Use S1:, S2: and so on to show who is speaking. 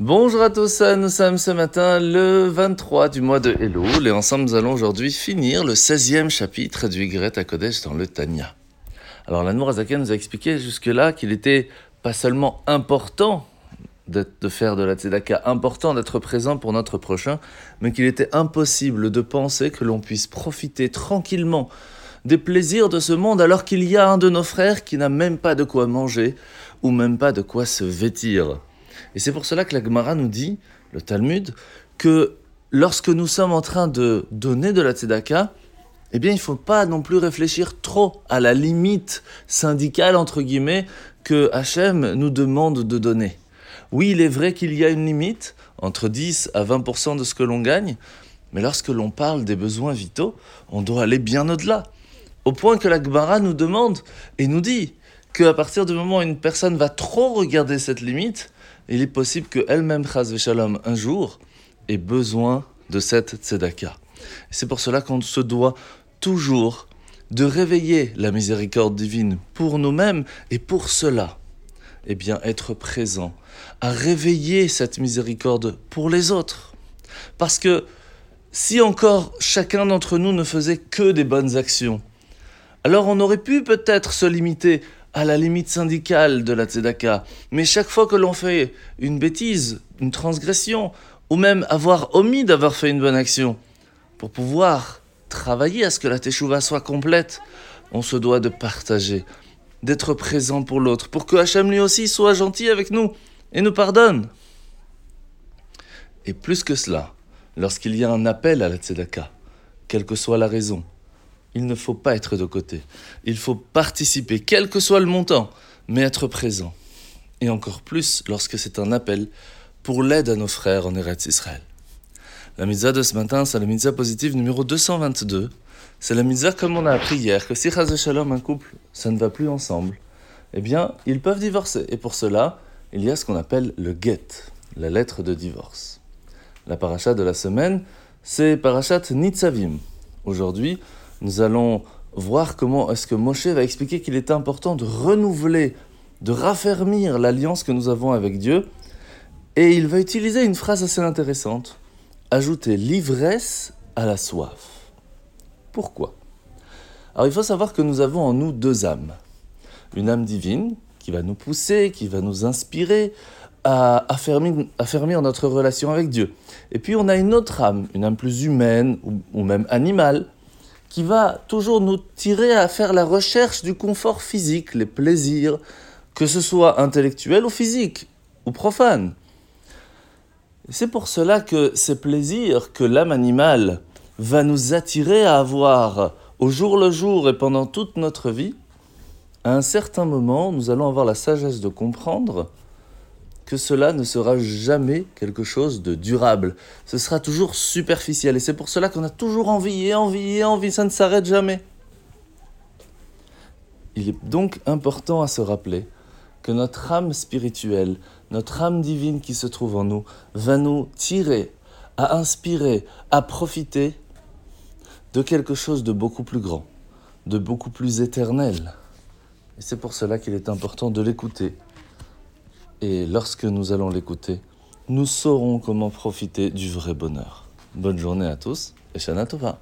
S1: Bonjour à tous, nous sommes ce matin le 23 du mois de Elul et ensemble nous allons aujourd'hui finir le 16e chapitre du à Kodesh dans le Tanya. Alors l'Anmour Azaken nous a expliqué jusque-là qu'il était pas seulement important de faire de la tzedaka, important d'être présent pour notre prochain, mais qu'il était impossible de penser que l'on puisse profiter tranquillement des plaisirs de ce monde alors qu'il y a un de nos frères qui n'a même pas de quoi manger ou même pas de quoi se vêtir. Et c'est pour cela que la Gemara nous dit, le Talmud, que lorsque nous sommes en train de donner de la tzedaka, eh bien, il ne faut pas non plus réfléchir trop à la limite syndicale, entre guillemets, que Hachem nous demande de donner. Oui, il est vrai qu'il y a une limite, entre 10 à 20% de ce que l'on gagne, mais lorsque l'on parle des besoins vitaux, on doit aller bien au-delà. Au point que la Gemara nous demande et nous dit qu'à partir du moment où une personne va trop regarder cette limite, il est possible qu'elle-même, Chaz Shalom, un jour, ait besoin de cette tzedaka. C'est pour cela qu'on se doit toujours de réveiller la miséricorde divine pour nous-mêmes et pour cela, eh bien, être présent, à réveiller cette miséricorde pour les autres. Parce que si encore chacun d'entre nous ne faisait que des bonnes actions, alors on aurait pu peut-être se limiter à la limite syndicale de la tzedaka. Mais chaque fois que l'on fait une bêtise, une transgression, ou même avoir omis d'avoir fait une bonne action, pour pouvoir travailler à ce que la teshuva soit complète, on se doit de partager, d'être présent pour l'autre, pour que Hachem lui aussi soit gentil avec nous et nous pardonne. Et plus que cela, lorsqu'il y a un appel à la tzedaka, quelle que soit la raison, il ne faut pas être de côté. Il faut participer, quel que soit le montant, mais être présent. Et encore plus lorsque c'est un appel pour l'aide à nos frères en Eretz Israël. La mitzvah de ce matin, c'est la mitzvah positive numéro 222. C'est la mitzvah comme on a appris hier, que si Chaz Shalom, un couple, ça ne va plus ensemble, eh bien, ils peuvent divorcer. Et pour cela, il y a ce qu'on appelle le get, la lettre de divorce. La paracha de la semaine, c'est parachat Nitzavim. Aujourd'hui, nous allons voir comment est-ce que Moshe va expliquer qu'il est important de renouveler, de raffermir l'alliance que nous avons avec Dieu. Et il va utiliser une phrase assez intéressante, ajouter l'ivresse à la soif. Pourquoi? Alors il faut savoir que nous avons en nous deux âmes. Une âme divine qui va nous pousser, qui va nous inspirer à affermir, notre relation avec Dieu. Et puis on a une autre âme, une âme plus humaine ou même animale, qui va toujours nous tirer à faire la recherche du confort physique, les plaisirs, que ce soit intellectuel ou physique, ou profane. C'est pour cela que ces plaisirs que l'âme animale va nous attirer à avoir au jour le jour et pendant toute notre vie, à un certain moment, nous allons avoir la sagesse de comprendre que cela ne sera jamais quelque chose de durable. Ce sera toujours superficiel. Et c'est pour cela qu'on a toujours envie et envie et envie. Ça ne s'arrête jamais. Il est donc important à se rappeler que notre âme spirituelle, notre âme divine qui se trouve en nous, va nous tirer, à inspirer, à profiter de quelque chose de beaucoup plus grand, de beaucoup plus éternel. Et c'est pour cela qu'il est important de l'écouter et lorsque nous allons l'écouter, nous saurons comment profiter du vrai bonheur. Bonne journée à tous et Shana Tova.